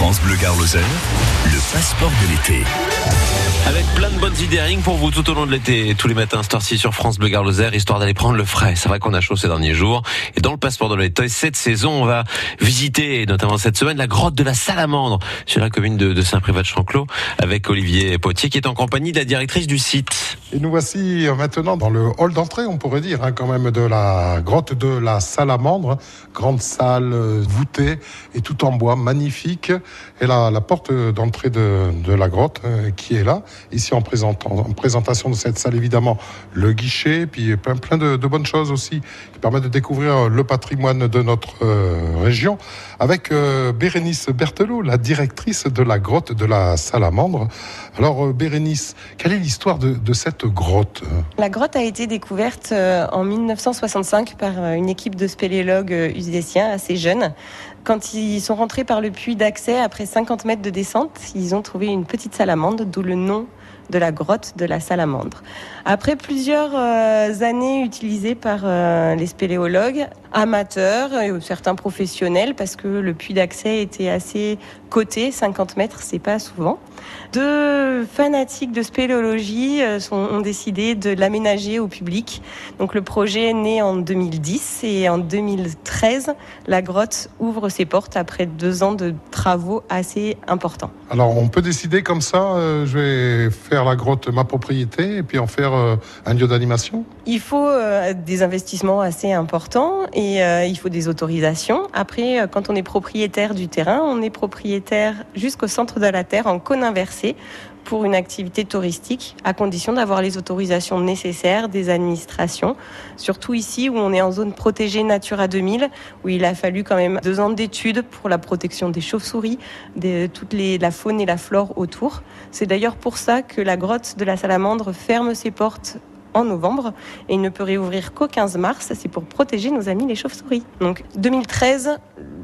France Bleu Gare le passeport de l'été. Avec plein de bonnes idées rien pour vous tout au long de l'été, tous les matins, cette sur France Bleu Gare histoire d'aller prendre le frais. C'est vrai qu'on a chaud ces derniers jours. Et dans le passeport de l'été, cette saison, on va visiter, notamment cette semaine, la grotte de la Salamandre, sur la commune de, Saint-Privat-de-Chanclos, avec Olivier Potier, qui est en compagnie de la directrice du site. Et nous voici maintenant dans le hall d'entrée, on pourrait dire, hein, quand même, de la grotte de la Salamandre. Grande salle euh, voûtée et tout en bois, magnifique. Et la, la porte d'entrée de, de, la grotte euh, qui est là, ici en, présentation de cette salle, évidemment, le guichet, puis plein, plein de, bonnes choses aussi qui permettent de découvrir le patrimoine de notre euh, région avec Bérénice Berthelot, la directrice de la grotte de la Salamandre. Alors, Bérénice, quelle est l'histoire de, de cette grotte? La grotte a été découverte euh, en 1965 par euh, une équipe de spéléologues euh, uséciens assez jeunes. Quand ils sont rentrés par le puits d'accès, après 50 mètres de descente, ils ont trouvé une petite salamandre, d'où le nom de la grotte de la salamandre. Après plusieurs euh, années utilisées par euh, les spéléologues, amateurs et certains professionnels, parce que le puits d'accès était assez coté, 50 mètres, c'est pas souvent. Deux fanatiques de spéléologie euh, ont décidé de l'aménager au public. Donc le projet est né en 2010 et en 2013, la grotte ouvre ses portes après deux ans de travaux assez importants. Alors on peut décider comme ça, je vais faire la grotte ma propriété et puis en faire euh, un lieu d'animation Il faut euh, des investissements assez importants et euh, il faut des autorisations. Après, quand on est propriétaire du terrain, on est propriétaire jusqu'au centre de la terre en cône inversé pour une activité touristique, à condition d'avoir les autorisations nécessaires des administrations. Surtout ici, où on est en zone protégée Natura 2000, où il a fallu quand même deux ans d'études pour la protection des chauves-souris, de toute la faune et la flore autour. C'est d'ailleurs pour ça que la grotte de la Salamandre ferme ses portes en novembre et ne peut réouvrir qu'au 15 mars. C'est pour protéger nos amis les chauves-souris. Donc 2013,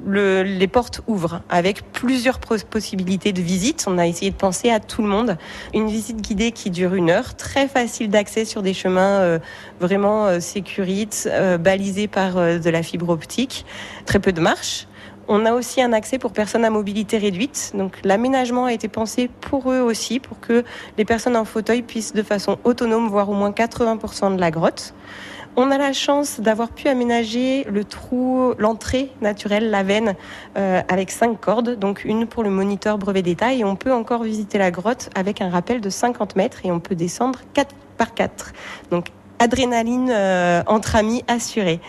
le, les portes ouvrent avec plusieurs possibilités de visite. On a essayé de penser à tout le monde. Une visite guidée qui dure une heure, très facile d'accès sur des chemins euh, vraiment euh, sécurites, euh, balisés par euh, de la fibre optique, très peu de marches. On a aussi un accès pour personnes à mobilité réduite. Donc l'aménagement a été pensé pour eux aussi, pour que les personnes en fauteuil puissent de façon autonome voir au moins 80% de la grotte. On a la chance d'avoir pu aménager le trou, l'entrée naturelle, la veine, euh, avec cinq cordes, donc une pour le moniteur brevet d'État, et on peut encore visiter la grotte avec un rappel de 50 mètres et on peut descendre 4 par 4. Donc adrénaline euh, entre amis assurée.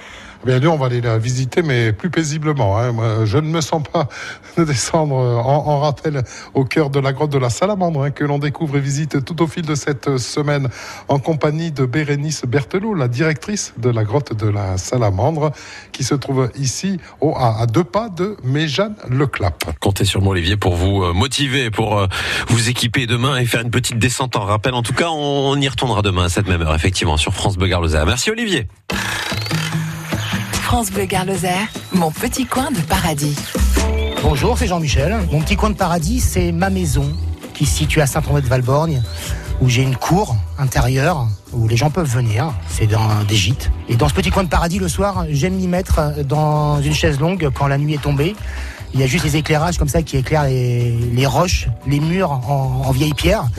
Bien sûr, on va aller la visiter, mais plus paisiblement. Hein. Je ne me sens pas de descendre en, en, rappel au cœur de la grotte de la Salamandre, hein, que l'on découvre et visite tout au fil de cette semaine en compagnie de Bérénice Berthelot, la directrice de la grotte de la Salamandre, qui se trouve ici à, deux pas de Méjeanne Leclap. Comptez sur moi, Olivier, pour vous euh, motiver, pour euh, vous équiper demain et faire une petite descente en rappel. En tout cas, on, on y retournera demain à cette même heure, effectivement, sur France Bleu Merci, Olivier. France Bleu Gare mon petit coin de paradis. Bonjour, c'est Jean-Michel. Mon petit coin de paradis, c'est ma maison qui se situe à Saint-André de Valborgne, où j'ai une cour intérieure où les gens peuvent venir. C'est dans des gîtes. Et dans ce petit coin de paradis, le soir, j'aime m'y mettre dans une chaise longue quand la nuit est tombée. Il y a juste les éclairages comme ça qui éclairent les, roches, les murs en, en vieille pierre.